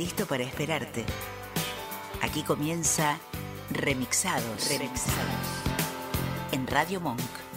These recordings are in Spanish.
Listo para esperarte. Aquí comienza Remixados. Remixados. En Radio Monk.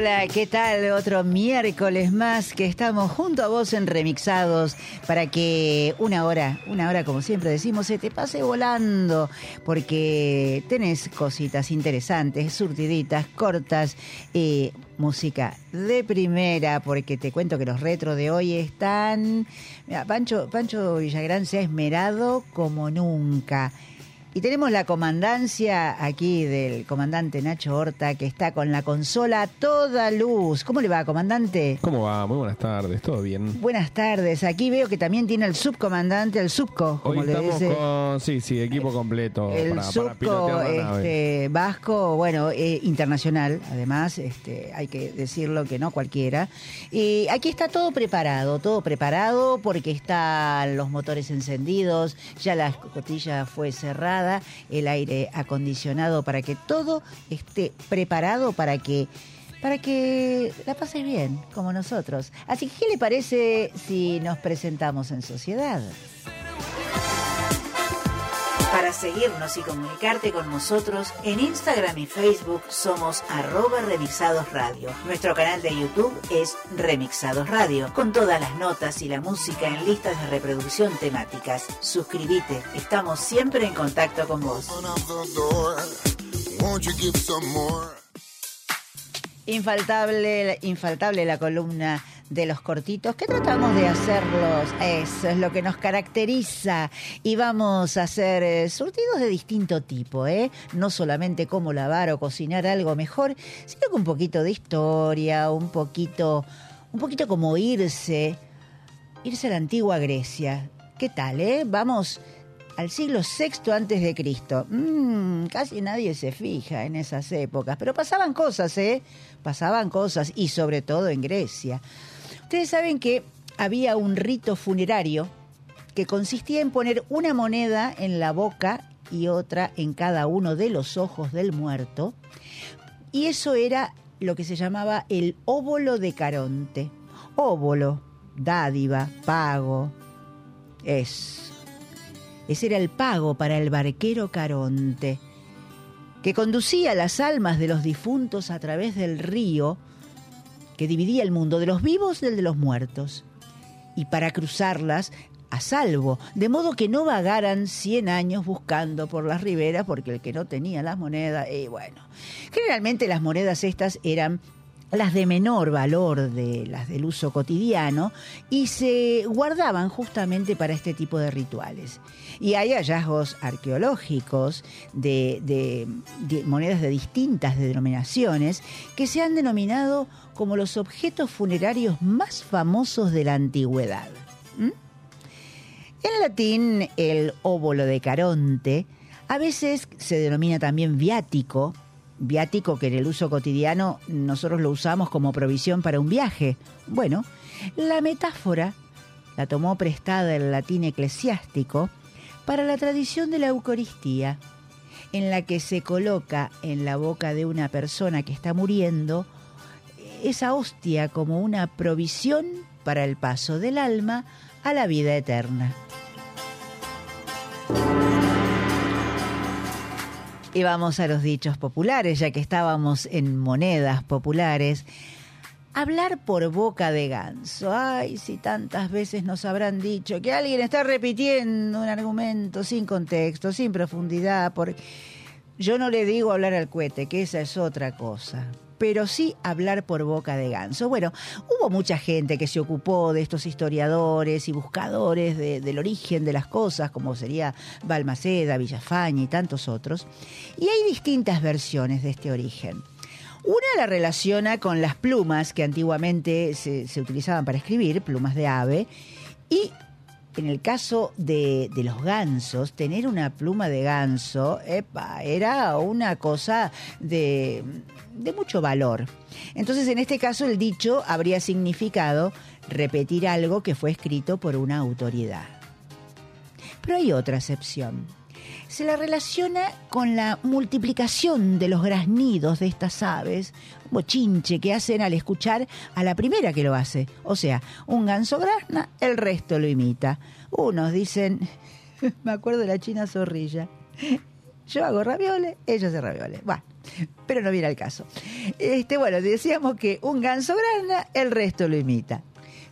Hola, ¿qué tal? Otro miércoles más que estamos junto a vos en Remixados para que una hora, una hora como siempre decimos, se te pase volando porque tenés cositas interesantes, surtiditas, cortas, eh, música de primera, porque te cuento que los retros de hoy están... Mira, Pancho, Pancho Villagrán se ha esmerado como nunca. Y tenemos la comandancia aquí del comandante Nacho Horta, que está con la consola a toda luz. ¿Cómo le va, comandante? ¿Cómo va? Muy buenas tardes, ¿todo bien? Buenas tardes. Aquí veo que también tiene el subcomandante, el subco, como Hoy le estamos dice. con, sí, sí, equipo completo El para, subco la este, vasco, bueno, eh, internacional, además, este, hay que decirlo que no cualquiera. Y aquí está todo preparado, todo preparado porque están los motores encendidos, ya la escotilla fue cerrada, el aire acondicionado para que todo esté preparado para que para que la pases bien, como nosotros. Así que, ¿qué le parece si nos presentamos en sociedad? Para seguirnos y comunicarte con nosotros, en Instagram y Facebook somos arroba remixados radio. Nuestro canal de YouTube es Remixados Radio, con todas las notas y la música en listas de reproducción temáticas. Suscríbete, estamos siempre en contacto con vos. Infaltable, infaltable la columna de los cortitos, que tratamos de hacerlos, eso es lo que nos caracteriza, y vamos a hacer eh, surtidos de distinto tipo, ¿eh? no solamente cómo lavar o cocinar algo mejor, sino con un poquito de historia, un poquito, un poquito como irse, irse a la antigua Grecia. ¿Qué tal, eh? Vamos al siglo VI antes de Cristo. Mm, casi nadie se fija en esas épocas, pero pasaban cosas, ¿eh? Pasaban cosas, y sobre todo en Grecia. Ustedes saben que había un rito funerario que consistía en poner una moneda en la boca y otra en cada uno de los ojos del muerto, y eso era lo que se llamaba el óbolo de Caronte. Óbolo, dádiva, pago. Es ese era el pago para el barquero Caronte, que conducía las almas de los difuntos a través del río que dividía el mundo de los vivos del de los muertos, y para cruzarlas a salvo, de modo que no vagaran 100 años buscando por las riberas, porque el que no tenía las monedas, y bueno, generalmente las monedas estas eran las de menor valor de las del uso cotidiano y se guardaban justamente para este tipo de rituales. Y hay hallazgos arqueológicos de, monedas de distintas denominaciones que se han denominado como los objetos funerarios más famosos de la antigüedad. ¿Mm? En latín, el óbolo de Caronte a veces se denomina también viático, viático que en el uso cotidiano nosotros lo usamos como provisión para un viaje. Bueno, la metáfora la tomó prestada el latín eclesiástico para la tradición de la Eucaristía, en la que se coloca en la boca de una persona que está muriendo esa hostia como una provisión para el paso del alma a la vida eterna. Y vamos a los dichos populares, ya que estábamos en monedas populares. Hablar por boca de ganso. Ay, si tantas veces nos habrán dicho que alguien está repitiendo un argumento sin contexto, sin profundidad. Por... Yo no le digo hablar al cohete, que esa es otra cosa. Pero sí hablar por boca de ganso. Bueno, hubo mucha gente que se ocupó de estos historiadores y buscadores del origen de las cosas, como sería Balmaceda, Villafaña y tantos otros, y hay distintas versiones de este origen. Una la relaciona con las plumas que antiguamente se, se utilizaban para escribir, plumas de ave, y en el caso de, los gansos, tener una pluma de ganso era una cosa de, de mucho valor. Entonces, en este caso, el dicho habría significado repetir algo que fue escrito por una autoridad. Pero hay otra excepción se la relaciona con la multiplicación de los graznidos de estas aves, bochinche que hacen al escuchar a la primera que lo hace. O sea, un ganso grazna, el resto lo imita. Unos dicen, me acuerdo de la china zorrilla, yo hago ravioles, ellos hacen ravioles. Bueno, pero no viene al caso. Este, bueno, decíamos que un ganso grazna, el resto lo imita.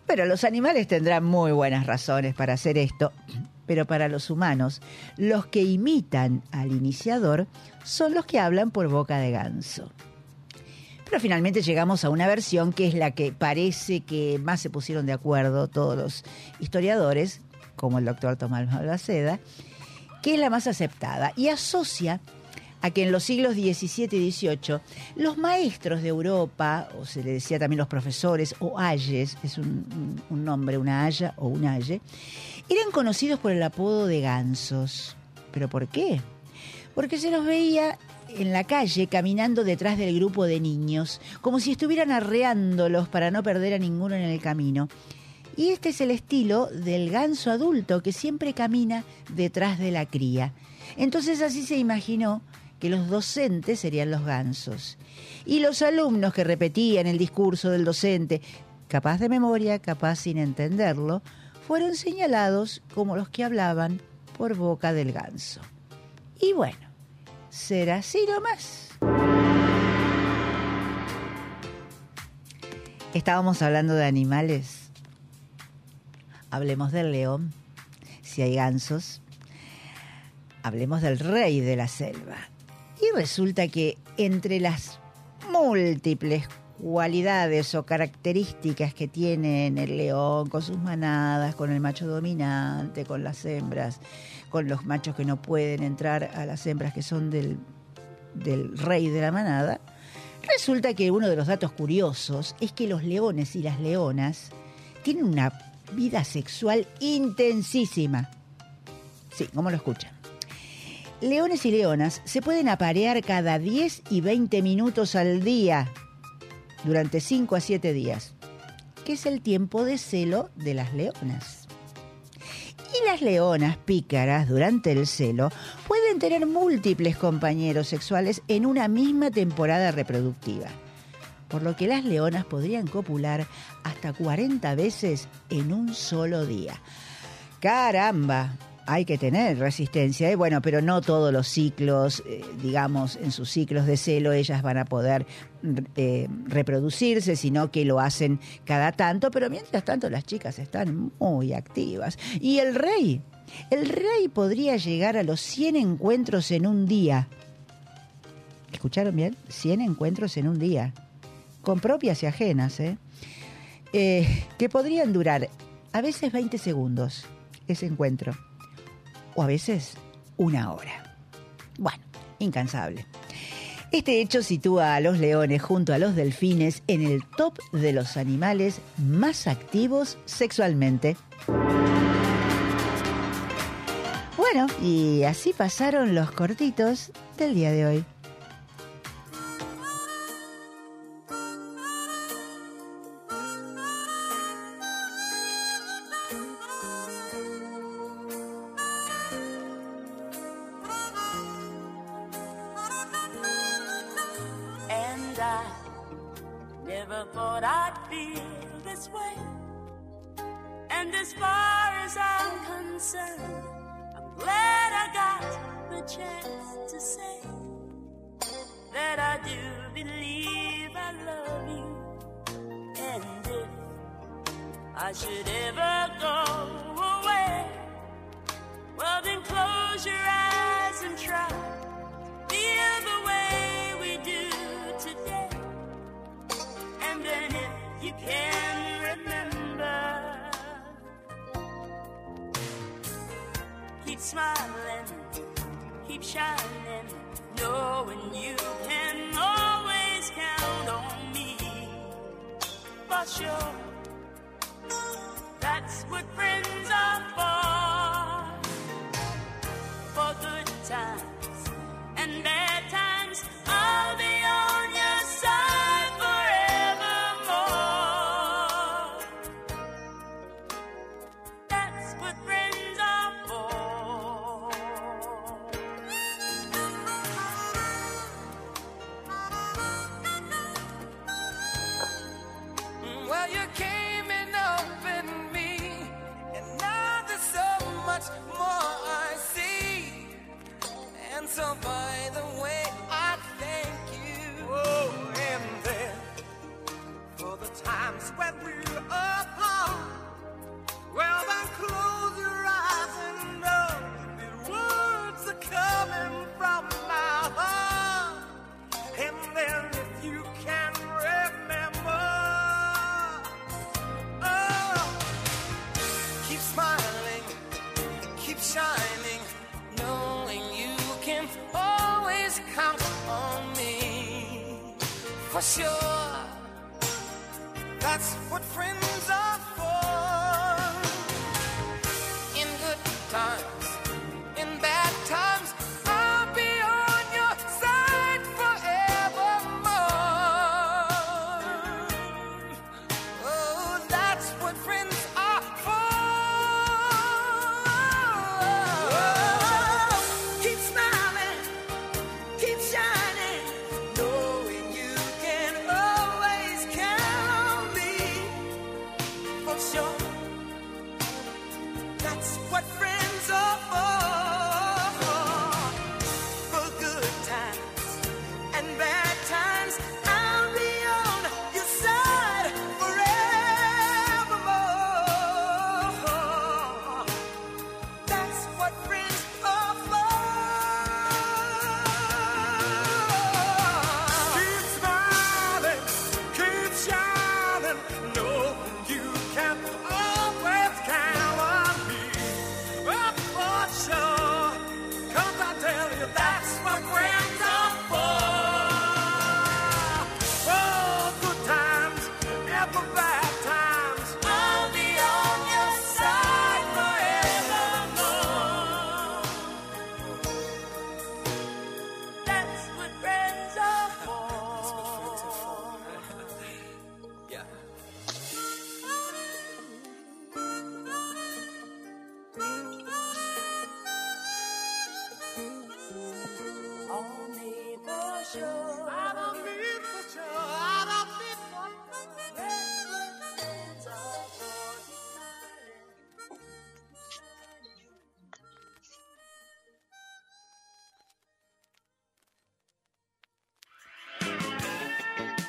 Pero los animales tendrán muy buenas razones para hacer esto pero para los humanos, los que imitan al iniciador son los que hablan por boca de ganso. Pero finalmente llegamos a una versión que es la que parece que más se pusieron de acuerdo todos los historiadores, como el doctor Tomás Malvaceda, que es la más aceptada y asocia a que en los siglos XVII y XVIII los maestros de Europa, o se le decía también los profesores, o ayes, es un, un nombre, una haya o un aye, eran conocidos por el apodo de gansos. ¿Pero por qué? Porque se los veía en la calle caminando detrás del grupo de niños, como si estuvieran arreándolos para no perder a ninguno en el camino. Y este es el estilo del ganso adulto que siempre camina detrás de la cría. Entonces así se imaginó que los docentes serían los gansos. Y los alumnos que repetían el discurso del docente, capaz de memoria, capaz sin entenderlo, fueron señalados como los que hablaban por boca del ganso. Y bueno, será así nomás. Estábamos hablando de animales. Hablemos del león, si hay gansos. Hablemos del rey de la selva. Y resulta que entre las múltiples cualidades o características que tiene el león con sus manadas, con el macho dominante, con las hembras, con los machos que no pueden entrar a las hembras que son del, rey de la manada, resulta que uno de los datos curiosos es que los leones y las leonas tienen una vida sexual intensísima. Sí, como lo escuchan. Leones y leonas se pueden aparear cada 10 y 20 minutos al día durante 5 a 7 días, que es el tiempo de celo de las leonas. Y las leonas pícaras durante el celo pueden tener múltiples compañeros sexuales en una misma temporada reproductiva, por lo que las leonas podrían copular hasta 40 veces en un solo día. ¡Caramba! Hay que tener resistencia, ¿eh? bueno, pero no todos los ciclos, eh, digamos, en sus ciclos de celo ellas van a poder eh, reproducirse, sino que lo hacen cada tanto, pero mientras tanto las chicas están muy activas. Y el rey, el rey podría llegar a los 100 encuentros en un día. ¿Escucharon bien? 100 encuentros en un día, con propias y ajenas, ¿eh? que podrían durar a veces 20 segundos ese encuentro o a veces una hora. Bueno, incansable. Este hecho sitúa a los leones junto a los delfines en el top de los animales más activos sexualmente. Bueno, y así pasaron los cortitos del día de hoy.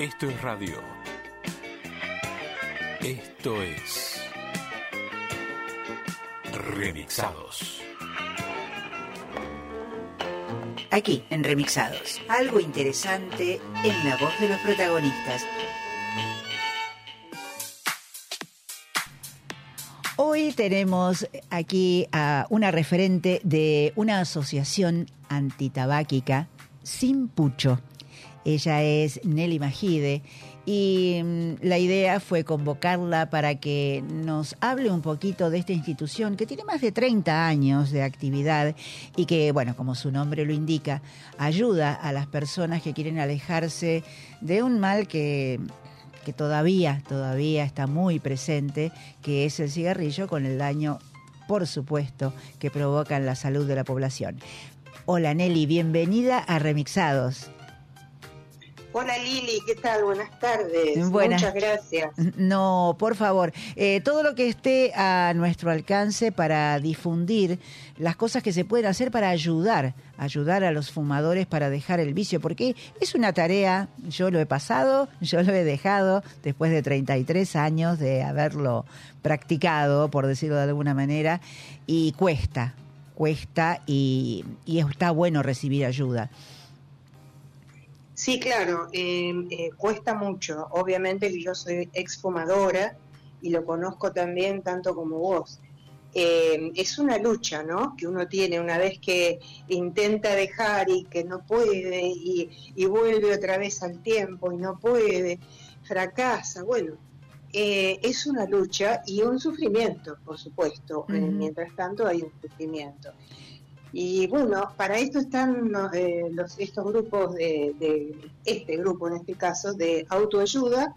Esto es radio. Esto es. Remixados. Aquí, en Remixados, algo interesante en la voz de los protagonistas. Hoy tenemos aquí a una referente de una asociación antitabáquica, Sin Pucho. Ella es Nelly Majide y mm, la idea fue convocarla para que nos hable un poquito de esta institución que tiene más de 30 años de actividad y que, bueno, como su nombre lo indica, ayuda a las personas que quieren alejarse de un mal que que todavía, todavía está muy presente, que es el cigarrillo con el daño, por supuesto, que provoca en la salud de la población. Hola Nelly, bienvenida a Remixados. Hola Lili, ¿qué tal? Buenas tardes. Buenas. Muchas gracias. No, por favor, eh, todo lo que esté a nuestro alcance para difundir las cosas que se pueden hacer para ayudar, ayudar a los fumadores para dejar el vicio, porque es una tarea, yo lo he pasado, yo lo he dejado después de 33 años de haberlo practicado, por decirlo de alguna manera, y cuesta, cuesta y, y está bueno recibir ayuda. Sí, claro, eh, eh, cuesta mucho. Obviamente que yo soy exfumadora y lo conozco también tanto como vos. Eh, es una lucha, ¿no? Que uno tiene una vez que intenta dejar y que no puede y, y vuelve otra vez al tiempo y no puede, fracasa. Bueno, eh, es una lucha y un sufrimiento, por supuesto. Eh, mientras tanto hay un sufrimiento. Y bueno, para esto están eh, los, estos grupos de, de, este grupo en este caso, de autoayuda.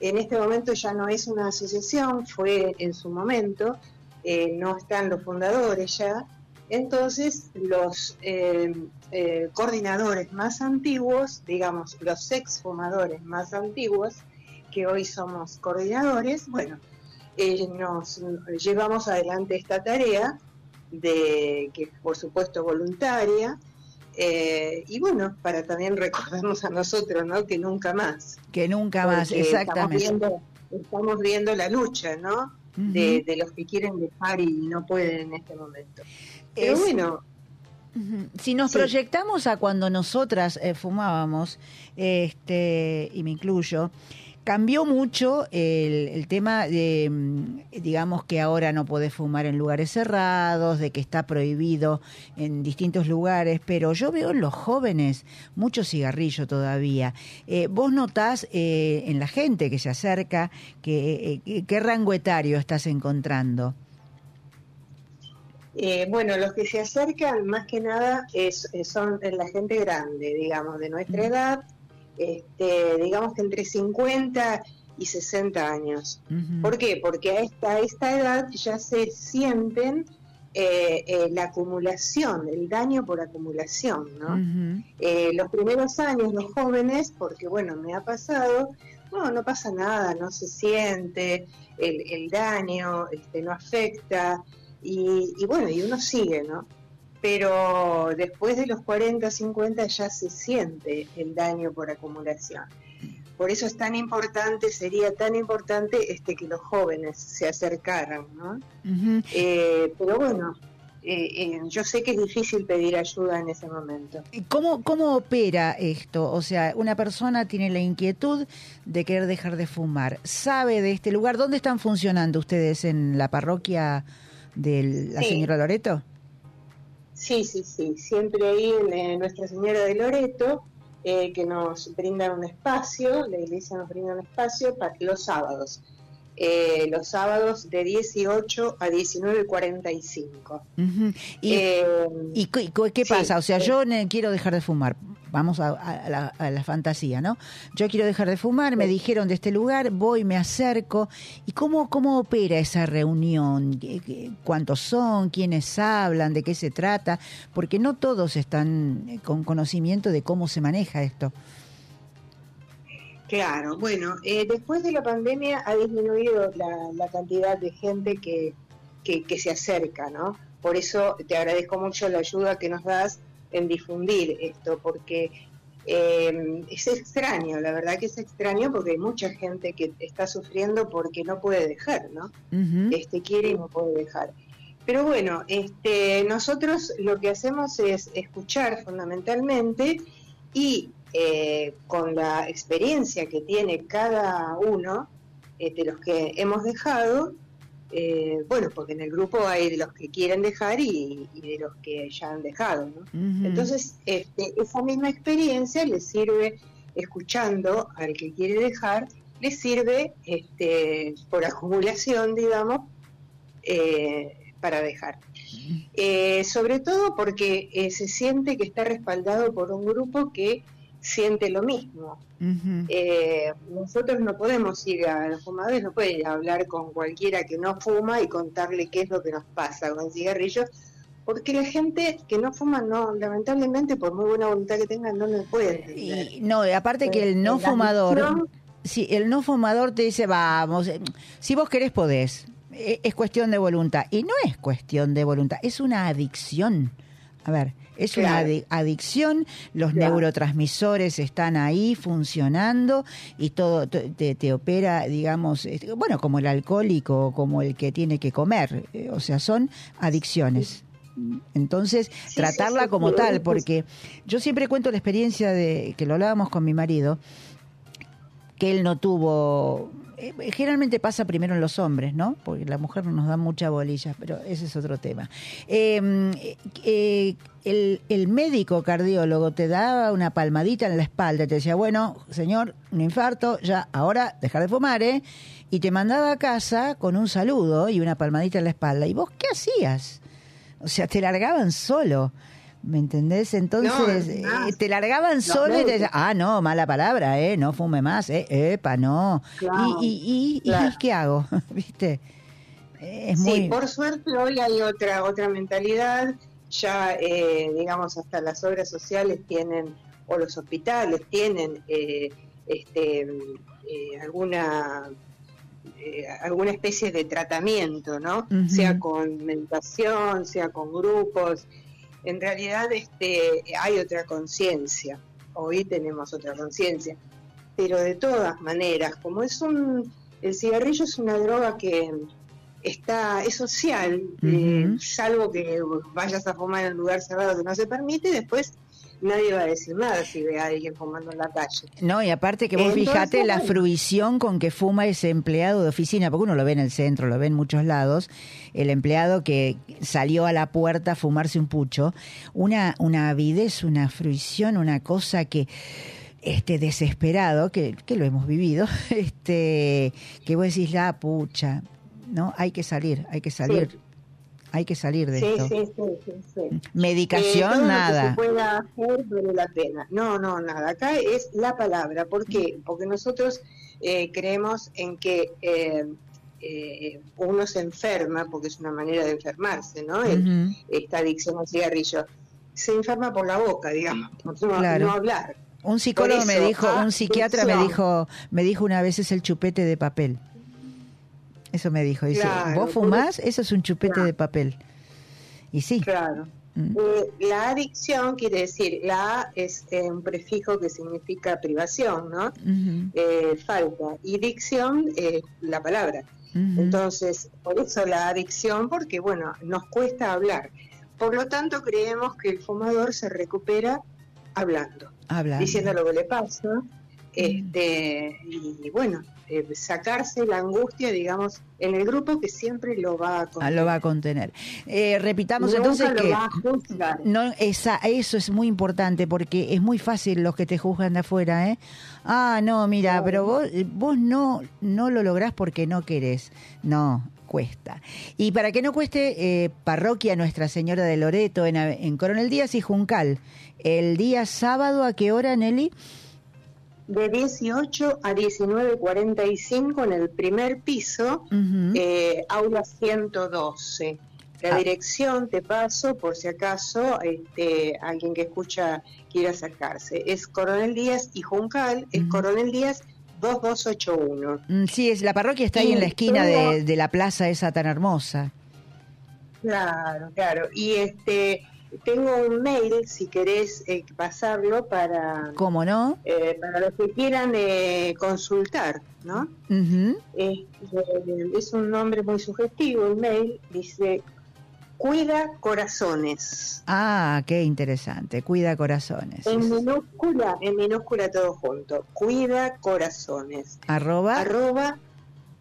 En este momento ya no es una asociación, fue en su momento, eh, no están los fundadores ya. Entonces, los eh, eh, coordinadores más antiguos, digamos, los exfumadores más antiguos, que hoy somos coordinadores, bueno, nos llevamos adelante esta tarea de que por supuesto voluntaria eh, y bueno para también recordarnos a nosotros no que nunca más Que nunca más, exactamente. estamos viendo, estamos viendo la lucha no de, de los que quieren dejar y no pueden en este momento pero Es- bueno. Si nos Sí. proyectamos a cuando nosotras eh, fumábamos, este, y me incluyo, cambió mucho el, el tema de, mm, digamos que ahora no podés fumar en lugares cerrados, de que está prohibido en distintos lugares, pero yo veo en los jóvenes mucho cigarrillo todavía. Eh, ¿Vos notás eh, en la gente que se acerca que, eh, qué rango etario estás encontrando? Eh, bueno, los que se acercan más que nada es, eh, son la gente grande, digamos, de nuestra edad, este, digamos que entre 50 y 60 años. ¿Por qué? Porque a esta, a esta edad ya se sienten eh, eh, la acumulación, el daño por acumulación, ¿no? Eh, los primeros años, los jóvenes, porque bueno, me ha pasado, no, no pasa nada, no se siente, el, el daño este, no afecta, y, y bueno, y uno sigue, ¿no? Pero después de los 40, 50 ya se siente el daño por acumulación. Por eso es tan importante, sería tan importante este que los jóvenes se acercaran, ¿no? Eh, pero bueno, eh, eh, yo sé que es difícil pedir ayuda en ese momento. ¿Y ¿Cómo, ¿Cómo opera esto? O sea, una persona tiene la inquietud de querer dejar de fumar, sabe de este lugar. ¿Dónde están funcionando ustedes? ¿En la parroquia de la Sí. señora Loreto? Sí, sí, sí, siempre ahí en eh, Nuestra Señora de Loreto, eh, que nos brinda un espacio, la iglesia nos brinda un espacio para los sábados. Eh, los sábados de 18 a 19.45. Ujú. ¿Y, Eh, y qué, qué- qué sí, pasa? O sea, yo quiero dejar de fumar. Vamos a, a la, a la fantasía, ¿no? Yo quiero dejar de fumar, me dijeron de este lugar, voy, me acerco. ¿Y cómo, cómo opera esa reunión? ¿Qué- qué- ¿Cuántos son? ¿Quiénes hablan? ¿De qué se trata? Porque no todos están eh, con conocimiento de cómo se maneja esto. Claro, bueno, eh, después de la pandemia ha disminuido la, la cantidad de gente que, que, que se acerca, ¿no? Por eso te agradezco mucho la ayuda que nos das en difundir esto, porque eh, es extraño, la verdad que es extraño porque hay mucha gente que está sufriendo porque no puede dejar, ¿no? Este quiere y no puede dejar. Pero bueno, este, nosotros lo que hacemos es escuchar fundamentalmente y eh, con la experiencia que tiene cada uno eh, de los que hemos dejado, eh, bueno, porque en el grupo hay de los que quieren dejar y, y de los que ya han dejado. Entonces, este, esa misma experiencia le sirve, escuchando al que quiere dejar, le sirve este, por acumulación, digamos, eh, para dejar. Eh, sobre todo porque se siente que está respaldado por un grupo que siente lo mismo. Eh, nosotros no podemos ir a los fumadores, no pueden ir a hablar con cualquiera que no fuma y contarle qué es lo que nos pasa con cigarrillos, porque la gente que no fuma, no, lamentablemente, por muy buena voluntad que tenga, no lo puede entender. Y no, aparte que el no fumador, si el no fumador te dice, vamos, eh, si vos querés podés, Eh, es cuestión de voluntad. Y no es cuestión de voluntad, es una adicción. A ver, es una adi- adicción, los Claro. neurotransmisores están ahí funcionando y todo to- te, te opera, digamos, este, bueno, como el alcohólico, como el que tiene que comer, eh, o sea, son adicciones. Entonces, Sí, tratarla sí, sí, como tal, porque yo siempre cuento la experiencia de que lo hablábamos con mi marido, que él no tuvo. Eh, Generalmente pasa primero en los hombres, ¿no? Porque la mujer no nos da mucha bolilla, pero ese es otro tema. Eh, eh, el, el médico cardiólogo te daba una palmadita en la espalda te decía, bueno, señor, un infarto, ya, ahora dejar de fumar, ¿eh? Y te mandaba a casa con un saludo y una palmadita en la espalda. ¿Y vos qué hacías? O sea, te largaban solo. ¿Me entendés? Entonces, No, eh, te largaban Los solo y te decían, ah, no, mala palabra, ¿eh? No fume más, ¿eh? Epa, no. Claro, y, y, y, claro. ¿y qué hago? ¿Viste? Es Sí, muy... por suerte hoy hay otra otra mentalidad. Ya, eh, digamos, hasta las obras sociales tienen, o los hospitales tienen eh, este, eh, alguna eh, alguna especie de tratamiento, ¿no? Sea con meditación, sea con grupos. En realidad, este, hay otra conciencia. Hoy tenemos otra conciencia. Pero de todas maneras, como es un, el cigarrillo es una droga que está, es social, eh, salvo que vayas a fumar en un lugar cerrado que no se permite, después nadie va a decir nada si ve a alguien fumando en la calle. No, y aparte que vos Entonces, fijate la fruición con que fuma ese empleado de oficina, porque uno lo ve en el centro, lo ve en muchos lados, el empleado que salió a la puerta a fumarse un pucho, una, una avidez, una fruición, una cosa que este desesperado, que, que lo hemos vivido, este, que vos decís la pucha, ¿no? Hay que salir, hay que salir, hay que salir de Sí, esto. sí, sí, sí, sí. Medicación, Eh, todo Lo que nada. se pueda hacer vale la pena. No, no, nada. Acá es la palabra. ¿Por qué? Porque nosotros eh, creemos en que eh, eh, uno se enferma, porque es una manera de enfermarse, ¿no? El- Ujú. esta adicción al cigarrillo. Se enferma por la boca, digamos, por no, Claro. no hablar. Un psicólogo me dijo, un psiquiatra me dijo, me dijo una vez es el chupete de papel. Eso me dijo, dice, Claro, vos fumás, eso es un chupete Claro. de papel. Y sí, Claro. Mm. Eh, la adicción quiere decir, la es eh, un prefijo que significa privación, ¿no? Eh, falta. Y dicción, eh, la palabra. Entonces, por eso la adicción, porque bueno, nos cuesta hablar. Por lo tanto, creemos que el fumador se recupera hablando, Habla. diciendo lo que le pasa, este, y bueno, eh, sacarse la angustia, digamos, en el grupo que siempre lo va a Ah, contener. lo va a contener. Eh, repitamos Nunca entonces lo que va a juzgar. no esa, eso es muy importante porque es muy fácil los que te juzgan de afuera, ¿eh? Ah, no, mira, pero vos, vos no, no lo lográs porque no querés. No, cuesta. Y para que no cueste, eh, Parroquia Nuestra Señora de Loreto en, en Coronel Díaz y Juncal. El día sábado, ¿a qué hora, Nelly? De 18 a 19.45 en el primer piso, Ujú. eh, aula 112. La Ah. dirección te paso por si acaso este, alguien que escucha quiere acercarse. Es Coronel Díaz y Juncal, es Ujú. Coronel Díaz 2281. Mm, Sí, es, la parroquia está ahí en la esquina de, de la plaza esa tan hermosa. Claro, claro. Y este tengo un mail, si querés eh, pasarlo para, ¿Cómo no? eh, para los que quieran eh, consultar, ¿no? Eh, es un nombre muy sugestivo, el mail dice Cuida Corazones. Ah, qué interesante. Cuida corazones. En minúscula, en minúscula todo junto. Cuida Corazones. Arroba Arroba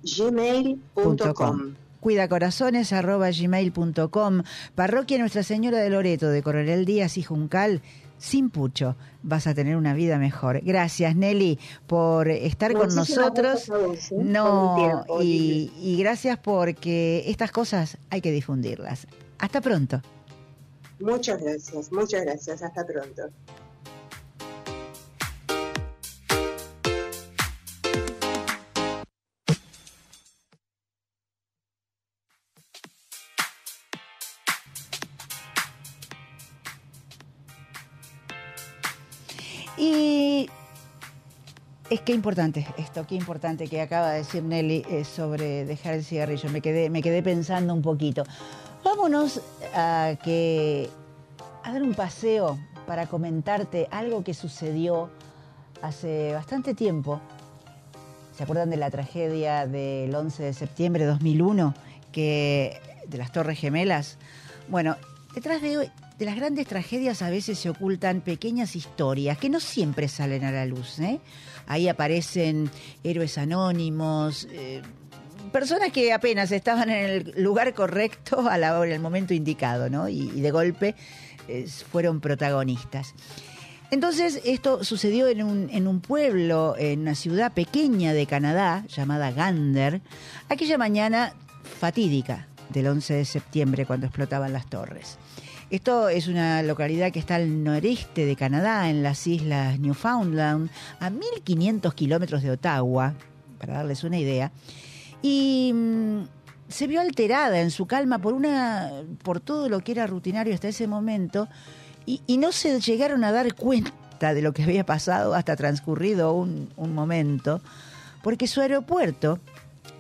gmail.com. cuidacorazones arroba gmail.com Parroquia Nuestra Señora de Loreto de Coronel Díaz y Juncal sin pucho vas a tener una vida mejor gracias Nelly por estar con nosotros vos, ¿eh? no tiempo, y, y gracias porque estas cosas hay que difundirlas hasta pronto Muchas gracias, muchas gracias. Hasta pronto. Es que importante esto, qué importante que acaba de decir Nelly eh, sobre dejar el cigarrillo. Me quedé, me quedé pensando un poquito. Vámonos a que dar un paseo para comentarte algo que sucedió hace bastante tiempo. ¿Se acuerdan de la tragedia del 11 de septiembre de 2001 que de las Torres Gemelas? Bueno, Detrás de, de las grandes tragedias a veces se ocultan pequeñas historias que no siempre salen a la luz. ¿eh? Ahí aparecen héroes anónimos, eh, personas que apenas estaban en el lugar correcto a el momento indicado, ¿no? Y, y de golpe eh, fueron protagonistas. Entonces, esto sucedió en un, en un pueblo, en una ciudad pequeña de Canadá, llamada Gander, aquella mañana fatídica del 11 de septiembre, cuando explotaban las torres. Esto es una localidad que está al noreste de Canadá, en las islas Newfoundland, a 1500 kilómetros de Ottawa, para darles una idea. Y mm, se vio alterada en su calma por una por todo lo que era rutinario hasta ese momento y, no se llegaron a dar cuenta de lo que había pasado hasta transcurrido un momento, porque su aeropuerto,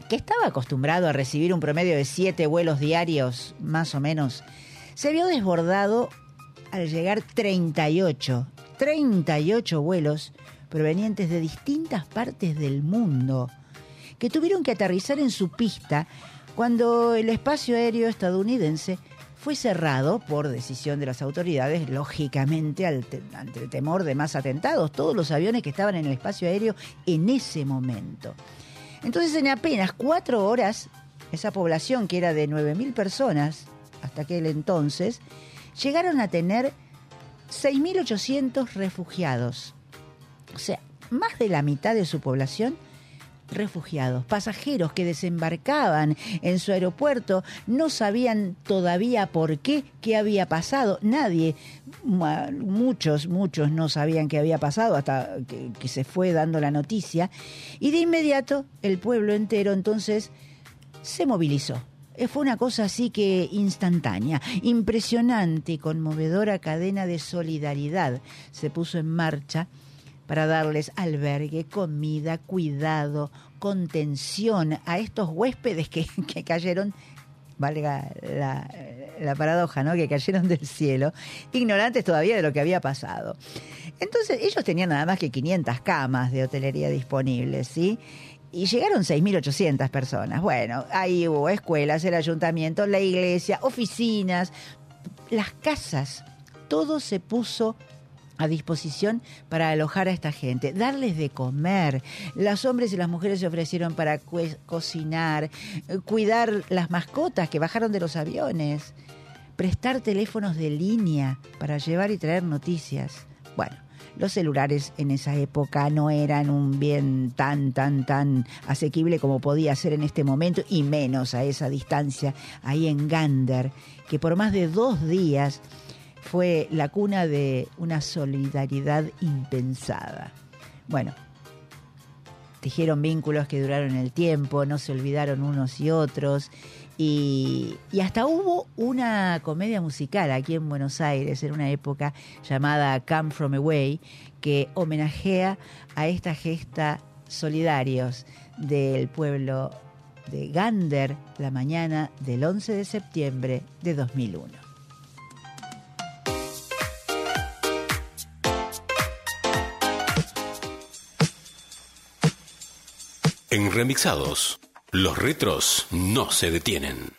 que estaba acostumbrado a recibir un promedio de siete vuelos diarios, más o menos, se vio desbordado al llegar 38, 38 vuelos provenientes de distintas partes del mundo, que tuvieron que aterrizar en su pista cuando el espacio aéreo estadounidense fue cerrado por decisión de las autoridades, lógicamente ante el temor de más atentados, todos los aviones que estaban en el espacio aéreo en ese momento. Entonces, en apenas cuatro horas, esa población que era de 9.000 personas hasta aquel entonces, llegaron a tener 6.800 refugiados. O sea, más de la mitad de su población refugiados, pasajeros que desembarcaban en su aeropuerto, no sabían todavía por qué, qué había pasado, nadie, muchos, muchos no sabían qué había pasado hasta que, que se fue dando la noticia, y de inmediato el pueblo entero entonces se movilizó. Eh, Fue una cosa así que instantánea, impresionante y conmovedora cadena de solidaridad se puso en marcha para darles albergue, comida, cuidado, contención a estos huéspedes que, que cayeron, valga la, paradoja, ¿no? Que cayeron del cielo, ignorantes todavía de lo que había pasado. Entonces, ellos tenían nada más que 500 camas de hotelería disponibles, ¿sí? Y llegaron 6.800 personas. Bueno, ahí hubo escuelas, el ayuntamiento, la iglesia, oficinas, las casas. Todo se puso a disposición para alojar a esta gente, darles de comer. Los hombres y las mujeres se ofrecieron para cocinar, cuidar las mascotas que bajaron de los aviones, prestar teléfonos de línea para llevar y traer noticias. Bueno, los celulares en esa época no eran un bien tan, tan, tan asequible como podía ser en este momento, y menos a esa distancia, ahí en Gander, que por más de dos días fue la cuna de una solidaridad impensada. Bueno, tejieron vínculos que duraron el tiempo, no se olvidaron unos y otros, y, hasta hubo una comedia musical aquí en Buenos Aires en una época llamada Come From Away, que homenajea a esta gesta solidarios del pueblo de Gander la mañana del 11 de septiembre de 2001. En Remixados, los retros no se detienen.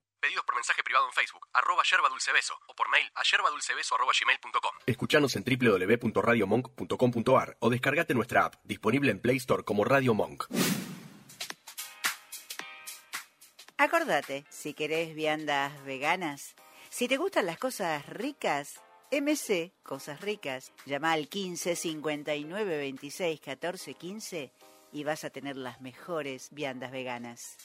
Pedidos por mensaje privado en Facebook, arroba yerba dulce beso, o por mail a yerbadulcebeso arroba gmail.com. Escuchanos en www.radiomonk.com.ar o descargate nuestra app, disponible en Play Store como Radio Monk. Acordate, si querés viandas veganas, si te gustan las cosas ricas, MC Cosas Ricas, llama al 15 59 26 14 15 y vas a tener las mejores viandas veganas.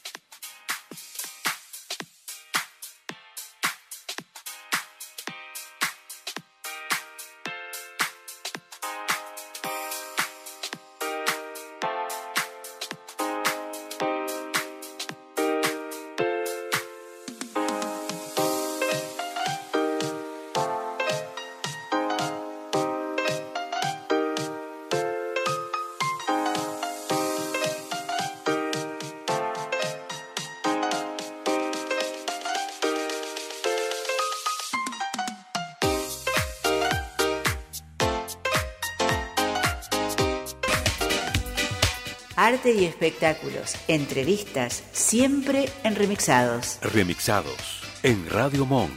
Arte y espectáculos, entrevistas, siempre en remixados. Remixados en Radio Monk.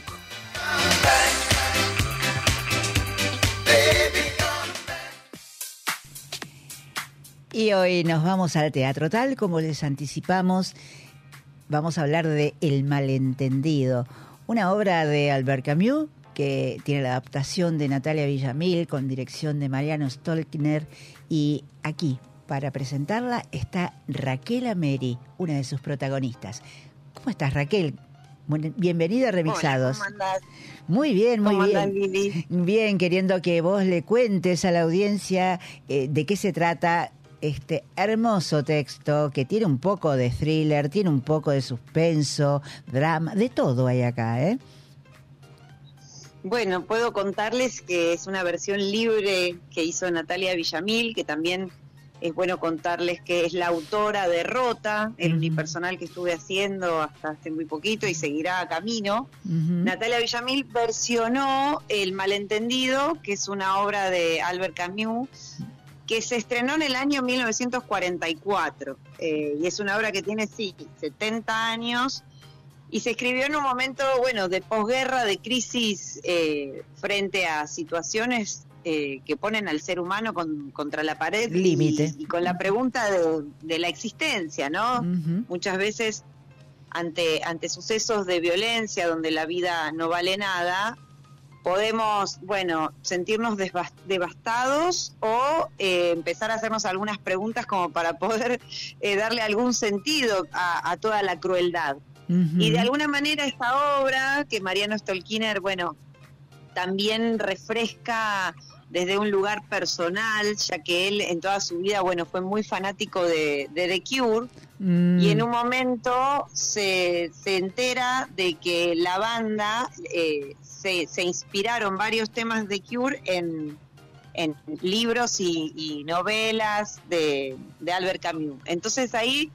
Y hoy nos vamos al teatro, tal como les anticipamos, vamos a hablar de El malentendido, una obra de Albert Camus que tiene la adaptación de Natalia Villamil con dirección de Mariano Stolkner y aquí para presentarla está Raquel Ameri, una de sus protagonistas. ¿Cómo estás Raquel? Bienvenida a Remixados. Hola, ¿cómo andás? Muy bien, muy ¿Cómo bien. andás, Lili? Bien, queriendo que vos le cuentes a la audiencia eh, de qué se trata este hermoso texto que tiene un poco de thriller, tiene un poco de suspenso, drama, de todo hay acá, ¿eh? Bueno, puedo contarles que es una versión libre que hizo Natalia Villamil, que también es bueno contarles que es la autora de Rota, el unipersonal que estuve haciendo hasta hace muy poquito y seguirá a camino. Natalia Villamil versionó El Malentendido, que es una obra de Albert Camus, que se estrenó en el año 1944. eh, y es una obra que tiene, sí, 70 años. Y se escribió en un momento, bueno, de posguerra, de crisis eh, frente a situaciones eh, que ponen al ser humano con- contra la pared. Límite. Y, con la pregunta de, de la existencia, ¿no? Muchas veces ante, ante sucesos de violencia donde la vida no vale nada, podemos, bueno, sentirnos devastados o eh, empezar a hacernos algunas preguntas como para poder eh, darle algún sentido a, a toda la crueldad. Y de alguna manera esta obra, que Mariano Stolkiner, bueno, también refresca desde un lugar personal, ya que él en toda su vida, bueno, fue muy fanático de, de The Cure, Mm. y en un momento se, se entera de que la banda eh, se, se inspiraron varios temas de Cure en, en libros y, y novelas de, de Albert Camus. Entonces ahí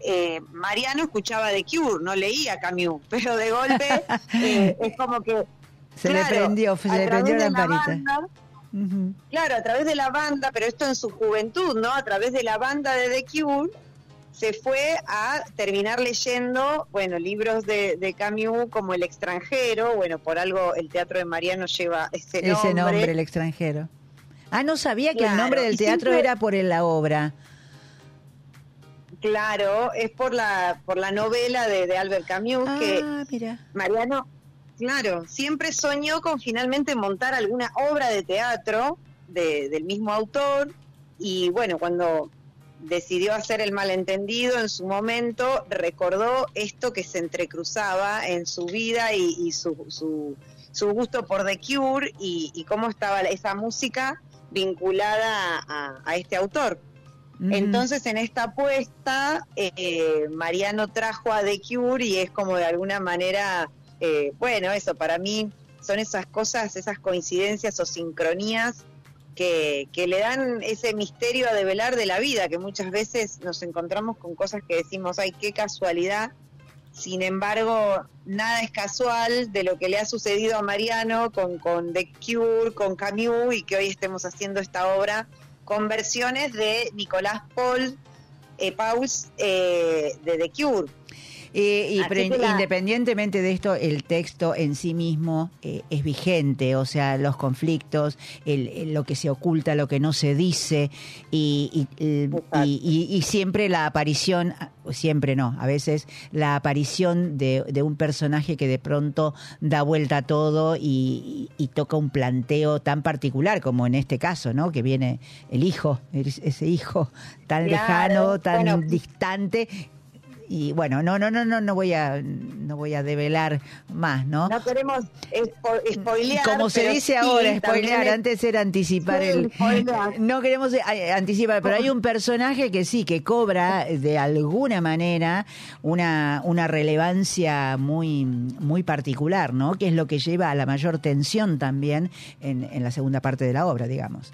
eh, Mariano escuchaba de Cure, no leía Camus, pero de golpe eh, es como que Se le prendió, se le prendió la lamparita. Claro, a través de la banda, pero esto en su juventud, ¿no? A través de la banda de The Cure, se fue a terminar leyendo, bueno, libros de, de Camus como El extranjero, bueno, por algo el Teatro de Mariano lleva ese nombre. Ese nombre, el extranjero. Ah, no sabía que el nombre del teatro siempre- era por la obra. Claro, es por la, por la novela de, de Albert Camus que Ah, mira. Mariano, claro, siempre soñó con finalmente montar alguna obra de teatro de- del mismo autor y bueno, cuando decidió hacer el malentendido en su momento, recordó esto que se entrecruzaba en su vida y, y su, su, su gusto por The Cure y, y cómo estaba esa música vinculada a, a este autor. Entonces en esta apuesta eh, Mariano trajo a The Cure y es como de alguna manera, eh, bueno, eso para mí son esas cosas, esas coincidencias o sincronías que, le dan ese misterio a develar de la vida, que muchas veces nos encontramos con cosas que decimos, ay, qué casualidad. Sin embargo, nada es casual de lo que le ha sucedido a Mariano con, con The Cure, con Camus y que hoy estemos haciendo esta obra con versiones de Nicolás Paul, eh, Pauls eh, de The Cure. Eh, y pero la- independientemente de esto, el texto en sí mismo eh, es vigente, o sea, los conflictos, el, el- lo que se oculta, lo que no se dice, y, siempre la aparición, siempre no, a veces la aparición de, de un personaje que de pronto da vuelta a todo y, y toca un planteo tan particular como en este caso, ¿no? Que viene el hijo, ese hijo tan Claro, lejano, tan bueno. distante y bueno, no, no, no, no, no voy a, no voy a develar más, ¿no? No queremos spo- spoilear. Como se dice sí, ahora, spoilear, es- antes era anticipar Sí, el... spoilear. No queremos eh, anticipar, pero hay un personaje que sí, que cobra de alguna manera una, una relevancia muy, muy particular, ¿no? Que es lo que lleva a la mayor tensión también en, en la segunda parte de la obra, digamos.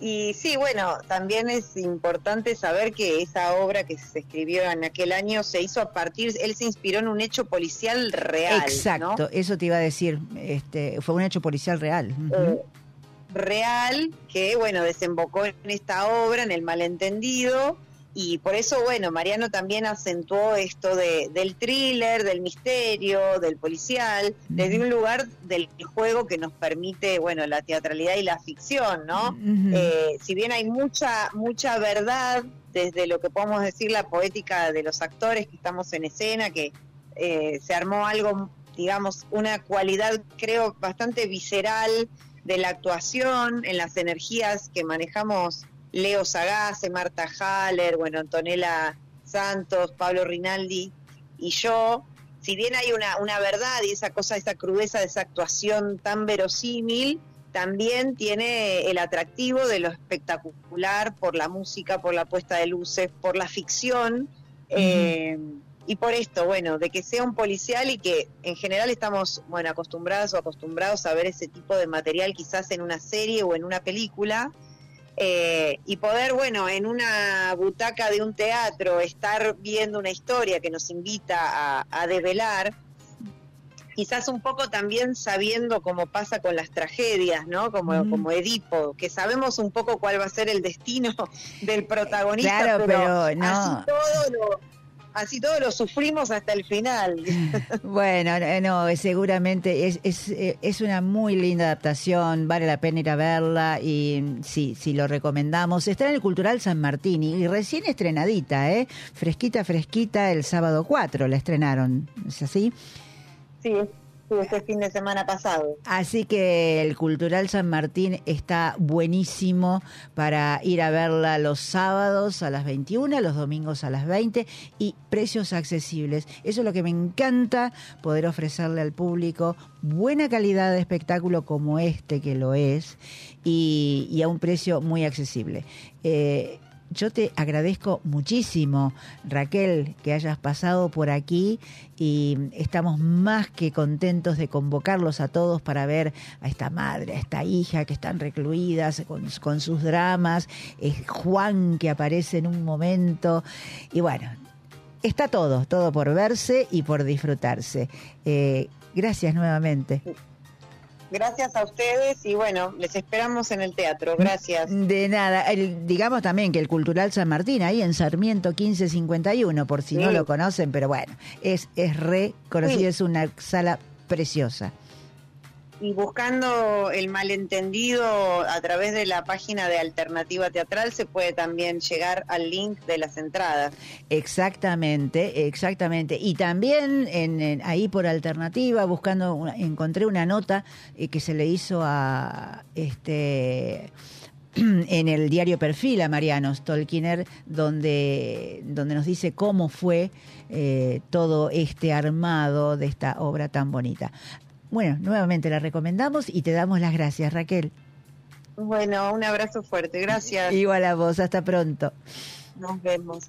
Y sí, bueno, también es importante saber que esa obra que se escribió en aquel año se hizo a partir, él se inspiró en un hecho policial real. ¿no? Exacto, eso te iba a decir, este, fue un hecho policial real. Eh, real que, bueno, desembocó en esta obra, en el malentendido, y por eso, bueno, Mariano también acentuó esto de, del thriller, del misterio, del policial, desde un lugar del juego que nos permite, bueno, la teatralidad y la ficción, ¿no? Eh, si bien hay mucha, mucha verdad desde lo que podemos decir la poética de los actores que estamos en escena, que eh, se armó algo, digamos, una cualidad creo bastante visceral de la actuación, en las energías que manejamos Leo Sagase, Marta Haller, bueno, Antonella Santos, Pablo Rinaldi y yo, si bien hay una, una verdad y esa cosa, esa crudeza de esa actuación tan verosímil, también tiene el atractivo de lo espectacular por la música, por la puesta de luces, por la ficción. eh, y por esto, bueno, de que sea un policial y que en general estamos, bueno, acostumbrados o acostumbrados a ver ese tipo de material quizás en una serie o en una película, eh, y poder, bueno, en una butaca de un teatro estar viendo una historia que nos invita a, a develar, quizás un poco también sabiendo cómo pasa con las tragedias, ¿no? Como, como Edipo, que sabemos un poco cuál va a ser el destino del protagonista, Claro, pero no. así todo lo, así todo lo sufrimos hasta el final. Bueno, eh, no, seguramente es, es, eh, es una muy linda adaptación, vale la pena ir a verla y sí, sí lo recomendamos. Está en el Cultural San Martín y, y recién estrenadita, ¿eh? Fresquita, fresquita, el sábado 4 la estrenaron, ¿es así? Sí, sí, este fin de semana pasado. Así que el Cultural San Martín está buenísimo para ir a verla los sábados a las 21, los domingos a las 20 y precios accesibles. Eso es lo que me encanta poder ofrecerle al público buena calidad de espectáculo como este que lo es y, y a un precio muy accesible. Eh, yo te agradezco muchísimo, Raquel, que hayas pasado por aquí y estamos más que contentos de convocarlos a todos para ver a esta madre, a esta hija que están recluidas con, sus dramas, es Juan que aparece en un momento y bueno, está todo, todo por verse y por disfrutarse. Eh, Gracias nuevamente. Gracias a ustedes y bueno, les esperamos en el teatro. Gracias. De nada. El- digamos también que el Cultural San Martín, ahí en Sarmiento 1551, por si no lo conocen, pero bueno, es, es reconocido, Sí. es una sala preciosa. Y buscando el malentendido a través de la página de Alternativa Teatral se puede también llegar al link de las entradas. Exactamente, exactamente. Y también en, ahí por alternativa, buscando, encontré una nota eh, que se le hizo a este en el diario Perfil a Mariano Stolkiner, donde, donde nos dice cómo fue eh, todo este armado de esta obra tan bonita. Bueno, nuevamente la recomendamos y te damos las gracias, Raquel. Bueno, un abrazo fuerte. Gracias. Igual a vos, hasta pronto. Nos vemos.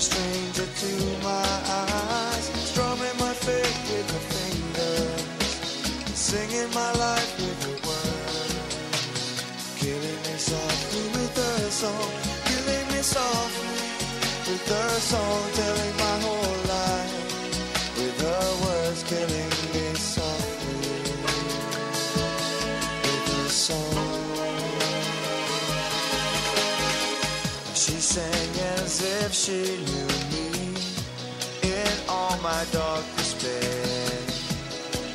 Stranger to my eyes, strumming my faith with her fingers, singing my life with her words. Killing me softly with her song, killing me softly with her song, my dark despair.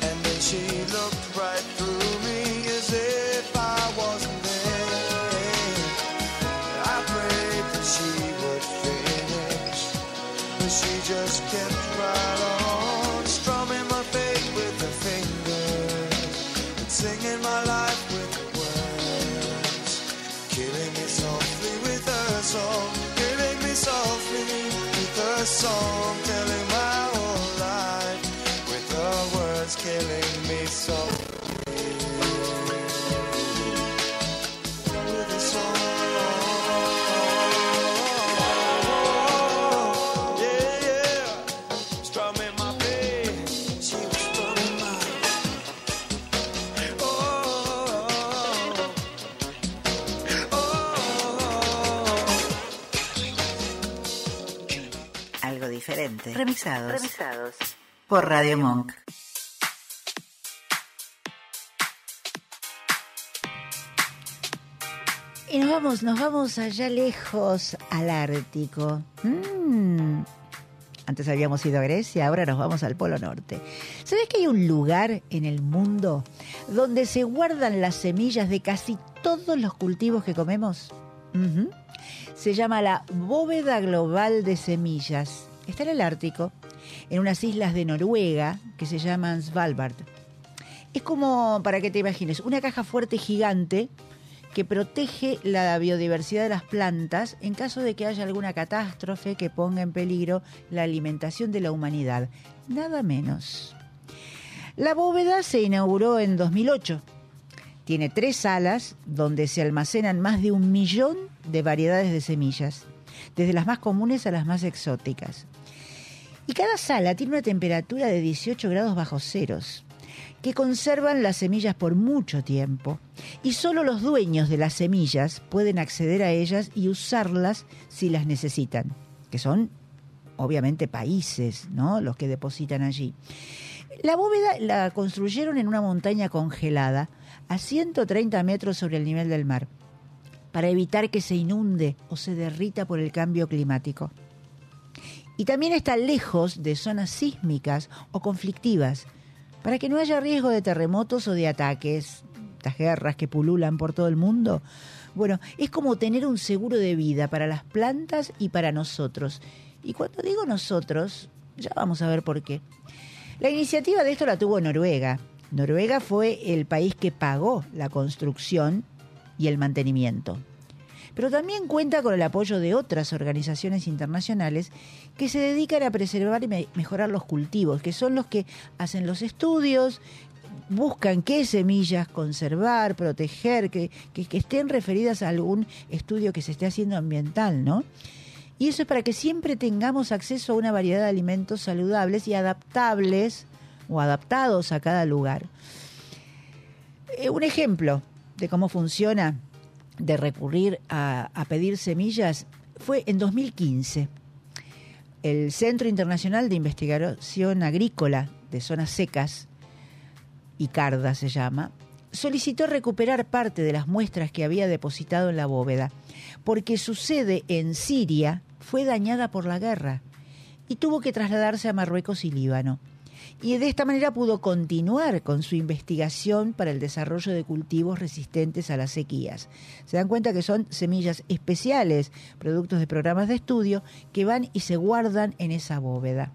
And then she looked Remixados. Remixados. Por Radio Monk. Y nos vamos, nos vamos allá lejos al Ártico. Mm. Antes habíamos ido a Grecia, ahora nos vamos al Polo Norte. ¿Sabes que hay un lugar en el mundo donde se guardan las semillas de casi todos los cultivos que comemos? Se llama la Bóveda Global de Semillas. Está en el Ártico, en unas islas de Noruega que se llaman Svalbard. Es como, para que te imagines, una caja fuerte gigante que protege la biodiversidad de las plantas en caso de que haya alguna catástrofe que ponga en peligro la alimentación de la humanidad. Nada menos. La bóveda se inauguró en 2008. Tiene tres salas donde se almacenan más de un millón de variedades de semillas, desde las más comunes a las más exóticas. Y cada sala tiene una temperatura de 18 grados bajo ceros, que conservan las semillas por mucho tiempo. Y solo los dueños de las semillas pueden acceder a ellas y usarlas si las necesitan, que son obviamente países, ¿no? Los que depositan allí. La bóveda la construyeron en una montaña congelada a 130 metros sobre el nivel del mar, para evitar que se inunde o se derrita por el cambio climático. Y también está lejos de zonas sísmicas o conflictivas, para que no haya riesgo de terremotos o de ataques, estas guerras que pululan por todo el mundo, Bueno, es como tener un seguro de vida para las plantas y para nosotros. Y cuando digo nosotros, ya vamos a ver por qué. La iniciativa de esto la tuvo Noruega. Noruega fue el país que pagó la construcción y el mantenimiento. Pero también cuenta con el apoyo de otras organizaciones internacionales que se dedican a preservar y me- mejorar los cultivos, que son los que hacen los estudios, buscan qué semillas conservar, proteger, que, que- que estén referidas a algún estudio que se esté haciendo ambiental, ¿no? Y eso es para que siempre tengamos acceso a una variedad de alimentos saludables y adaptables o adaptados a cada lugar. Eh, un ejemplo de cómo funciona de recurrir a, a pedir semillas fue en 2015. El Centro Internacional de Investigación Agrícola de Zonas Secas, ICARDA se llama, solicitó recuperar parte de las muestras que había depositado en la bóveda, porque su sede en Siria fue dañada por la guerra y tuvo que trasladarse a Marruecos y Líbano. Y de esta manera pudo continuar con su investigación para el desarrollo de cultivos resistentes a las sequías. Se dan cuenta que son semillas especiales, productos de programas de estudio, que van y se guardan en esa bóveda.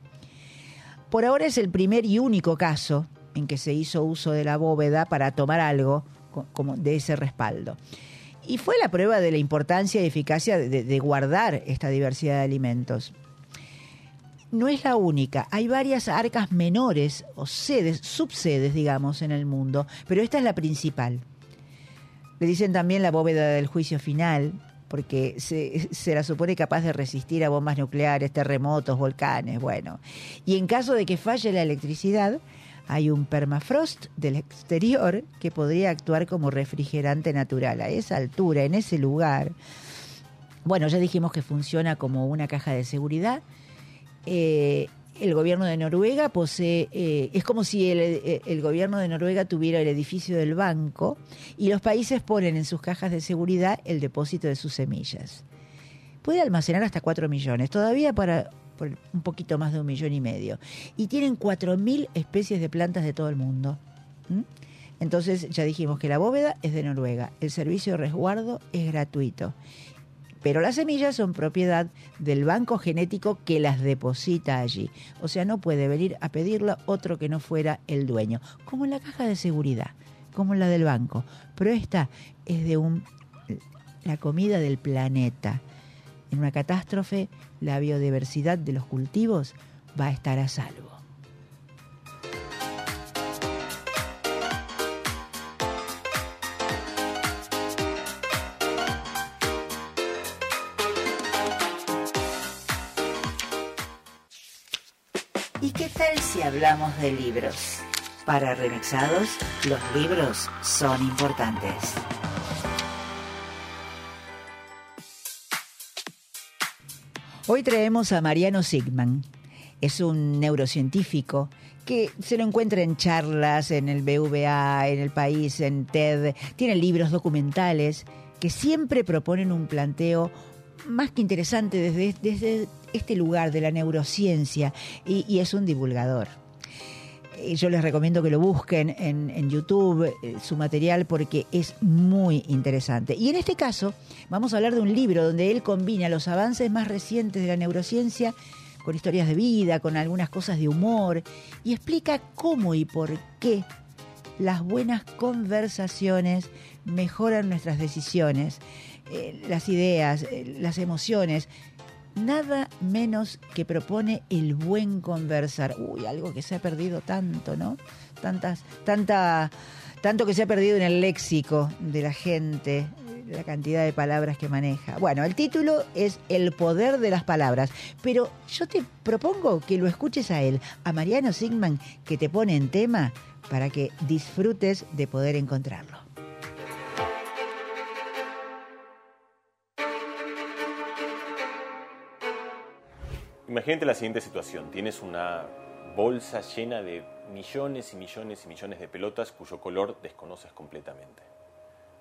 Por ahora es el primer y único caso en que se hizo uso de la bóveda para tomar algo co- como de ese respaldo. Y fue la prueba de la importancia y eficacia de- de guardar esta diversidad de alimentos. No es la única, hay varias arcas menores o sedes, subsedes, digamos, en el mundo, pero esta es la principal. Le dicen también la bóveda del juicio final, porque se, se la supone capaz de resistir a bombas nucleares, terremotos, volcanes, bueno. Y en caso de que falle la electricidad, hay un permafrost del exterior que podría actuar como refrigerante natural a esa altura, en ese lugar. Bueno, ya dijimos que funciona como una caja de seguridad. Eh, el gobierno de Noruega posee, eh, es como si el, eh, el gobierno de Noruega tuviera el edificio del banco y los países ponen en sus cajas de seguridad el depósito de sus semillas. Puede almacenar hasta 4 millones, todavía para por un poquito más de un millón y medio. Y tienen 4.000 especies de plantas de todo el mundo. Entonces ya dijimos que la bóveda es de Noruega, el servicio de resguardo es gratuito pero las semillas son propiedad del banco genético que las deposita allí. O sea, no puede venir a pedirla otro que no fuera el dueño, como en la caja de seguridad, como en la del banco. Pero esta es de un la comida del planeta. En una catástrofe, la biodiversidad de los cultivos va a estar a salvo. Si hablamos de libros? Para remixados, los libros son importantes. Hoy traemos a Mariano Sigman. Es un neurocientífico que se lo encuentra en charlas, en el BVA, en el país, en TED. Tiene libros documentales que siempre proponen un planteo más que interesante desde, desde este lugar de la neurociencia y, es un divulgador. Eh, Yo les recomiendo que lo busquen en, YouTube, eh, su material, porque es muy interesante. Y en este caso, vamos a hablar de un libro donde él combina los avances más recientes de la neurociencia con historias de vida, con algunas cosas de humor, y explica cómo y por qué las buenas conversaciones mejoran nuestras decisiones, eh, las ideas, las emociones. Nada menos que propone el buen conversar. Uy, algo que se ha perdido tanto, ¿no? Tantas, tanta, tanto que se ha perdido en el léxico de la gente, la cantidad de palabras que maneja. Bueno, el título es El poder de las palabras, pero yo te propongo que lo escuches a él, a Mariano Sigman, que te pone en tema para que disfrutes de poder encontrarlo. Imagínate la siguiente situación. Tienes una bolsa llena de millones y millones y millones de pelotas cuyo color desconoces completamente.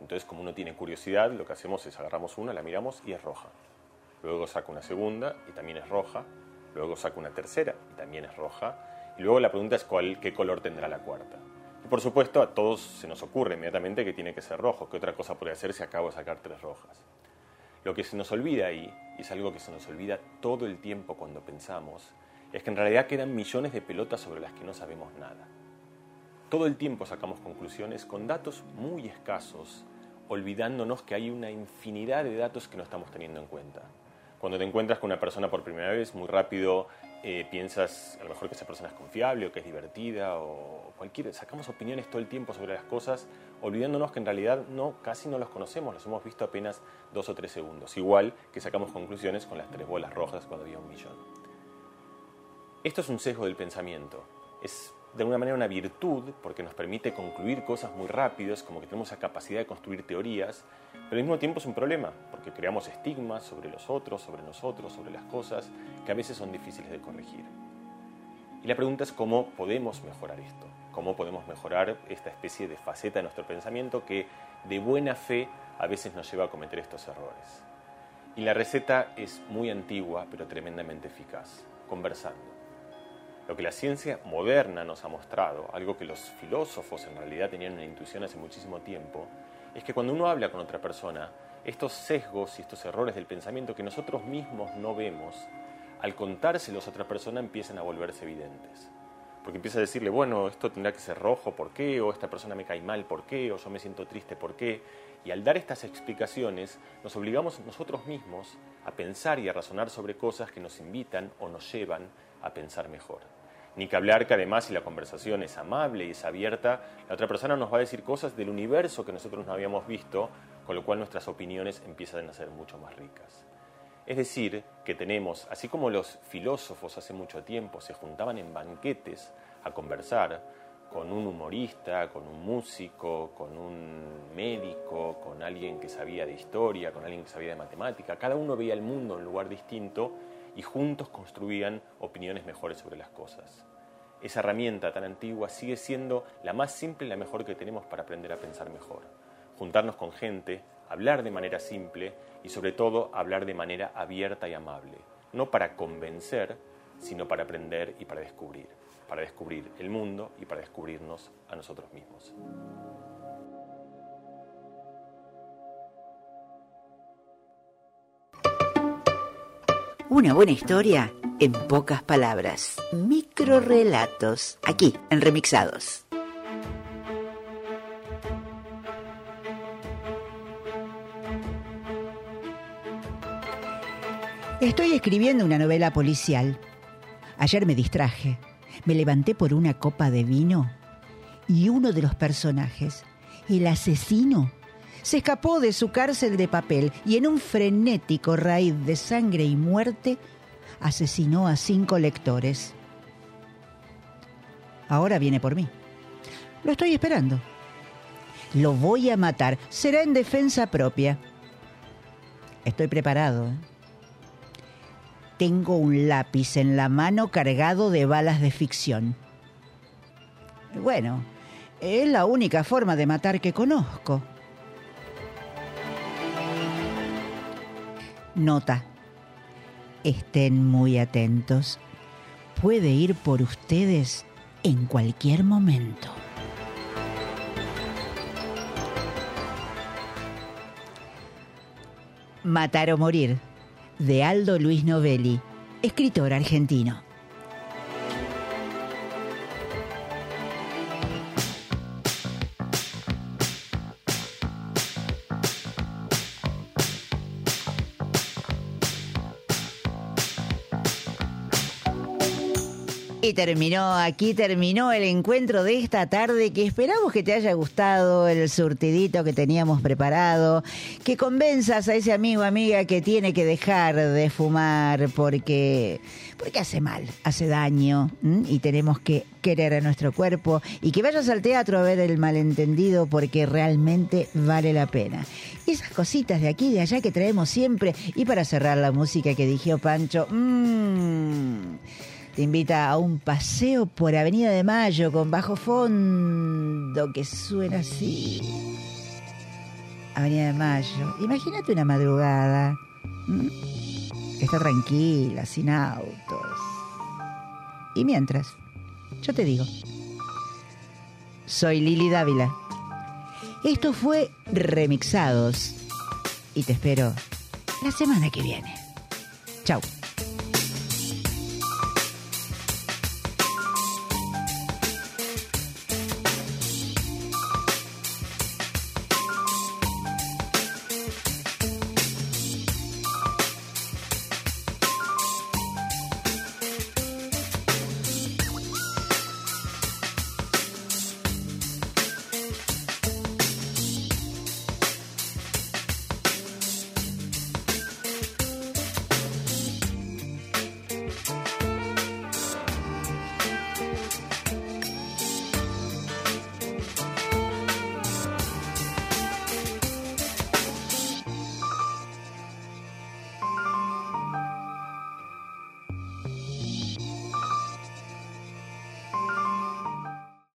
Entonces, como uno tiene curiosidad, lo que hacemos es agarramos una, la miramos y es roja. Luego saco una segunda y también es roja. Luego saco una tercera y también es roja. Y luego la pregunta es cuál, qué color tendrá la cuarta. Por supuesto, a todos se nos ocurre inmediatamente que tiene que ser rojo. ¿Qué otra cosa podría hacer si acabo de sacar tres rojas? Lo que se nos olvida ahí, y es algo que se nos olvida todo el tiempo cuando pensamos, es que en realidad quedan millones de pelotas sobre las que no sabemos nada. Todo el tiempo sacamos conclusiones con datos muy escasos, olvidándonos que hay una infinidad de datos que no estamos teniendo en cuenta. Cuando te encuentras con una persona por primera vez, muy rápido eh, piensas a lo mejor que esa persona es confiable o que es divertida o cualquier... Sacamos opiniones todo el tiempo sobre las cosas, olvidándonos que en realidad no, casi no los conocemos, los hemos visto apenas dos o tres segundos. Igual que sacamos conclusiones con las tres bolas rojas cuando había un millón. Esto es un sesgo del pensamiento. Es de alguna manera una virtud porque nos permite concluir cosas muy rápidas, como que tenemos la capacidad de construir teorías, pero al mismo tiempo es un problema porque creamos estigmas sobre los otros, sobre nosotros, sobre las cosas, que a veces son difíciles de corregir. Y la pregunta es cómo podemos mejorar esto, cómo podemos mejorar esta especie de faceta de nuestro pensamiento que de buena fe a veces nos lleva a cometer estos errores. Y la receta es muy antigua, pero tremendamente eficaz, conversando. Lo que la ciencia moderna nos ha mostrado, algo que los filósofos en realidad tenían una intuición hace muchísimo tiempo, es que cuando uno habla con otra persona, estos sesgos y estos errores del pensamiento que nosotros mismos no vemos, al contárselos a otra persona empiezan a volverse evidentes. Porque empieza a decirle, bueno, esto tendrá que ser rojo, ¿por qué? O esta persona me cae mal, ¿por qué? O yo me siento triste, ¿por qué? Y al dar estas explicaciones, nos obligamos nosotros mismos a pensar y a razonar sobre cosas que nos invitan o nos llevan a pensar mejor. Ni que hablar que además si la conversación es amable y es abierta, la otra persona nos va a decir cosas del universo que nosotros no habíamos visto, con lo cual nuestras opiniones empiezan a ser mucho más ricas. Es decir, que tenemos, así como los filósofos hace mucho tiempo se juntaban en banquetes a conversar con un humorista, con un músico, con un médico, con alguien que sabía de historia, con alguien que sabía de matemática, cada uno veía el mundo en un lugar distinto y juntos construían opiniones mejores sobre las cosas. Esa herramienta tan antigua sigue siendo la más simple y la mejor que tenemos para aprender a pensar mejor. Juntarnos con gente, hablar de manera simple y sobre todo hablar de manera abierta y amable. No para convencer, sino para aprender y para descubrir. Para descubrir el mundo y para descubrirnos a nosotros mismos. Una buena historia en pocas palabras. Microrelatos, aquí, en Remixados. Estoy escribiendo una novela policial. Ayer me distraje. Me levanté por una copa de vino y uno de los personajes, el asesino, se escapó de su cárcel de papel y en un frenético raíz de sangre y muerte asesinó a cinco lectores. Ahora viene por mí. Lo estoy esperando. Lo voy a matar. Será en defensa propia. Estoy preparado. ¿eh? Tengo un lápiz en la mano cargado de balas de ficción. Bueno, es la única forma de matar que conozco. Nota. Estén muy atentos. Puede ir por ustedes en cualquier momento. Matar o morir, de Aldo Luis Novelli, escritor argentino. Terminó, aquí terminó el encuentro de esta tarde que esperamos que te haya gustado el surtidito que teníamos preparado, que convenzas a ese amigo amiga que tiene que dejar de fumar porque porque hace mal, hace daño y tenemos que querer a nuestro cuerpo y que vayas al teatro a ver el malentendido porque realmente vale la pena. Esas cositas de aquí y de allá que traemos siempre y para cerrar la música que dijo Pancho, mmm, te invita a un paseo por Avenida de Mayo con bajo fondo que suena así. Avenida de Mayo. Imagínate una madrugada. Está tranquila, sin autos. Y mientras, yo te digo, Soy Lili Dávila. Esto fue Remixados. Y te espero la semana que viene. Chau.